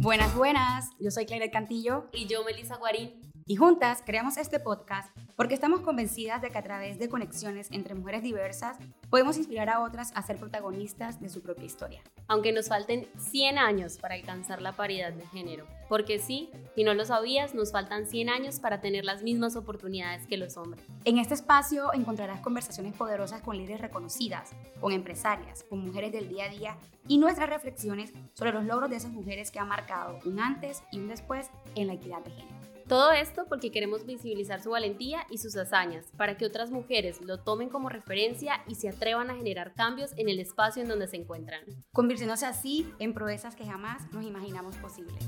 Buenas, buenas. Yo soy Claire Cantillo. Y yo, Melissa Guarín. Y juntas creamos este podcast porque estamos convencidas de que a través de conexiones entre mujeres diversas podemos inspirar a otras a ser protagonistas de su propia historia. Aunque nos falten 100 años para alcanzar la paridad de género. Porque sí, si no lo sabías, nos faltan 100 años para tener las mismas oportunidades que los hombres. En este espacio encontrarás conversaciones poderosas con líderes reconocidas, con empresarias, con mujeres del día a día y nuestras reflexiones sobre los logros de esas mujeres que han marcado un antes y un después en la equidad de género. Todo esto porque queremos visibilizar su valentía y sus hazañas, para que otras mujeres lo tomen como referencia y se atrevan a generar cambios en el espacio en donde se encuentran. Convirtiéndose así en proezas que jamás nos imaginamos posibles.